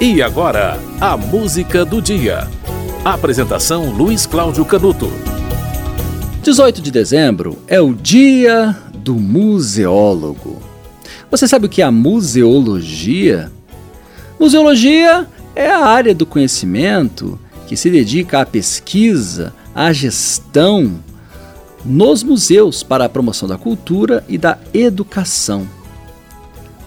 E agora, a música do dia. Apresentação Luiz Cláudio Canuto. 18 de dezembro é o Dia do Museólogo. Você sabe o que é a museologia? Museologia é a área do conhecimento que se dedica à pesquisa, à gestão nos museus para a promoção da cultura e da educação.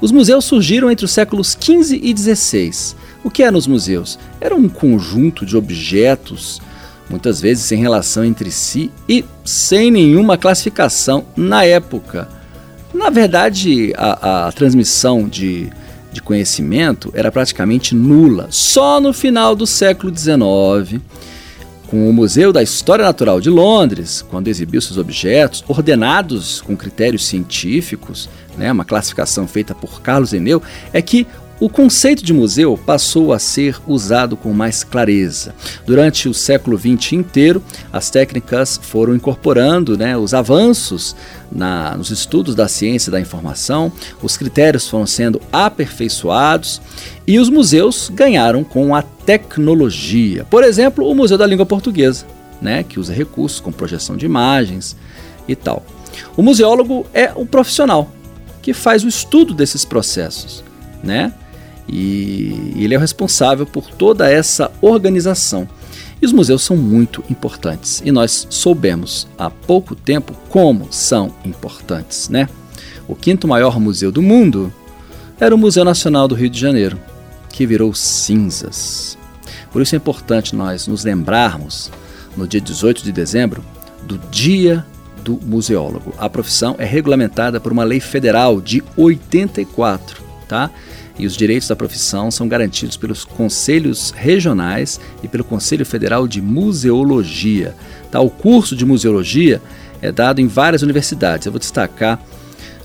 Os museus surgiram entre os séculos XV e XVI. O que eram os museus? Era um conjunto de objetos, muitas vezes sem relação entre si e sem nenhuma classificação na época. Na verdade, a, a transmissão de, de conhecimento era praticamente nula. Só no final do século XIX com o Museu da História Natural de Londres, quando exibiu seus objetos, ordenados com critérios científicos, né, uma classificação feita por Carlos Eneu, é que o conceito de museu passou a ser usado com mais clareza. Durante o século XX inteiro, as técnicas foram incorporando né, os avanços na, nos estudos da ciência da informação, os critérios foram sendo aperfeiçoados e os museus ganharam com a tecnologia. Por exemplo, o Museu da Língua Portuguesa, né, que usa recursos com projeção de imagens e tal. O museólogo é um profissional que faz o estudo desses processos, né? E ele é o responsável por toda essa organização. E os museus são muito importantes e nós soubemos há pouco tempo como são importantes, né? O quinto maior museu do mundo era o Museu Nacional do Rio de Janeiro, que virou cinzas. Por isso é importante nós nos lembrarmos, no dia 18 de dezembro, do Dia do Museólogo. A profissão é regulamentada por uma lei federal de 84, tá? E os direitos da profissão são garantidos pelos conselhos regionais e pelo Conselho Federal de Museologia. Tá? O curso de museologia é dado em várias universidades. Eu vou destacar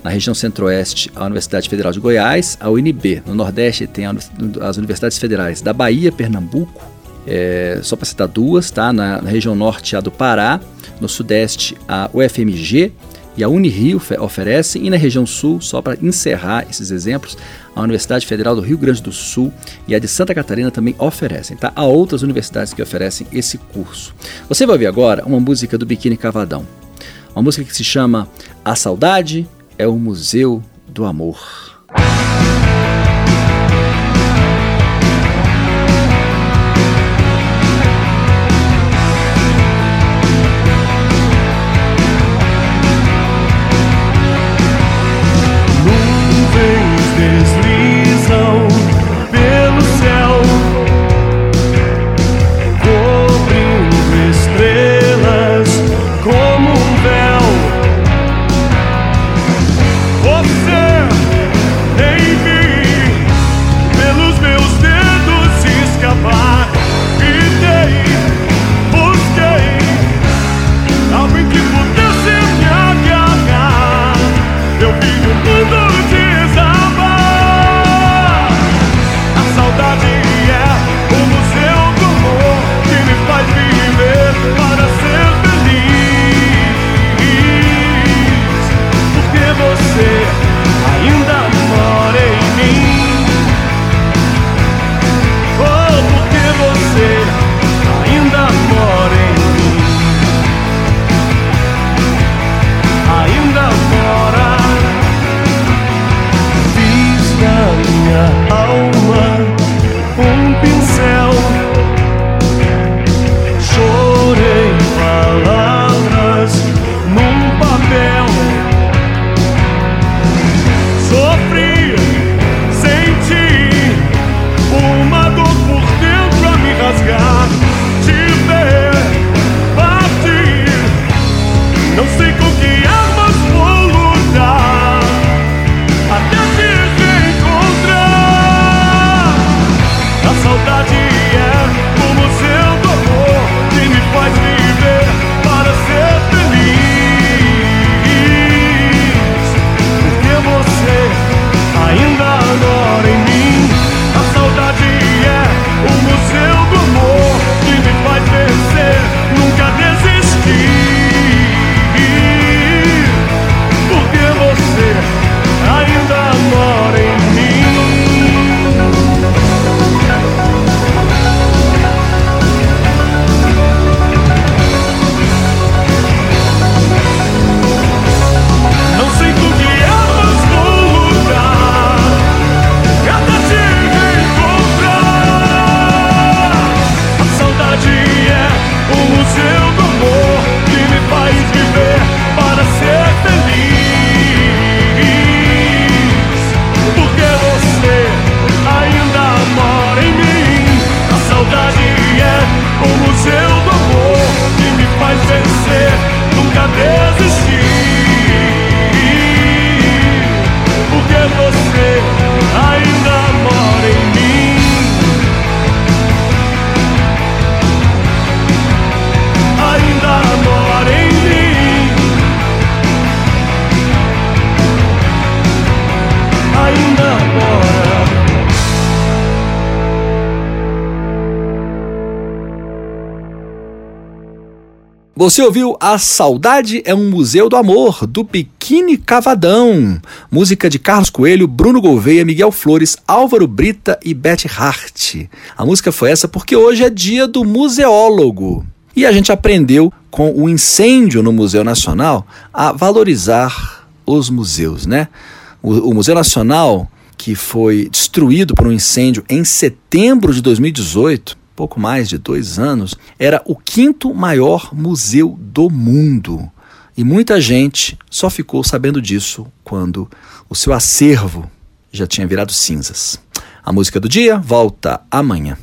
na região centro-oeste a Universidade Federal de Goiás, a UNB. No Nordeste tem as universidades federais da Bahia, Pernambuco, é, só para citar duas, tá? Na, na, região norte a do Pará, no sudeste a UFMG e a Unirio oferecem, e na região sul, só para encerrar esses exemplos, a Universidade Federal do Rio Grande do Sul e a de Santa Catarina também oferecem, tá? Há outras universidades que oferecem esse curso. Você vai ouvir agora uma música do Biquíni Cavadão. Uma música que se chama A Saudade é o Museu do Amor. Você ouviu A Saudade é um Museu do Amor, do Biquíni Cavadão. Música de Carlos Coelho, Bruno Gouveia, Miguel Flores, Álvaro Brita e Beth Hart. A música foi essa porque hoje é dia do museólogo. E a gente aprendeu com o incêndio no Museu Nacional a valorizar os museus, né? O, o Museu Nacional, que foi destruído por um incêndio em setembro de 2018, pouco mais de dois anos, era o quinto maior museu do mundo. E muita gente só ficou sabendo disso quando o seu acervo já tinha virado cinzas. A música do dia volta amanhã.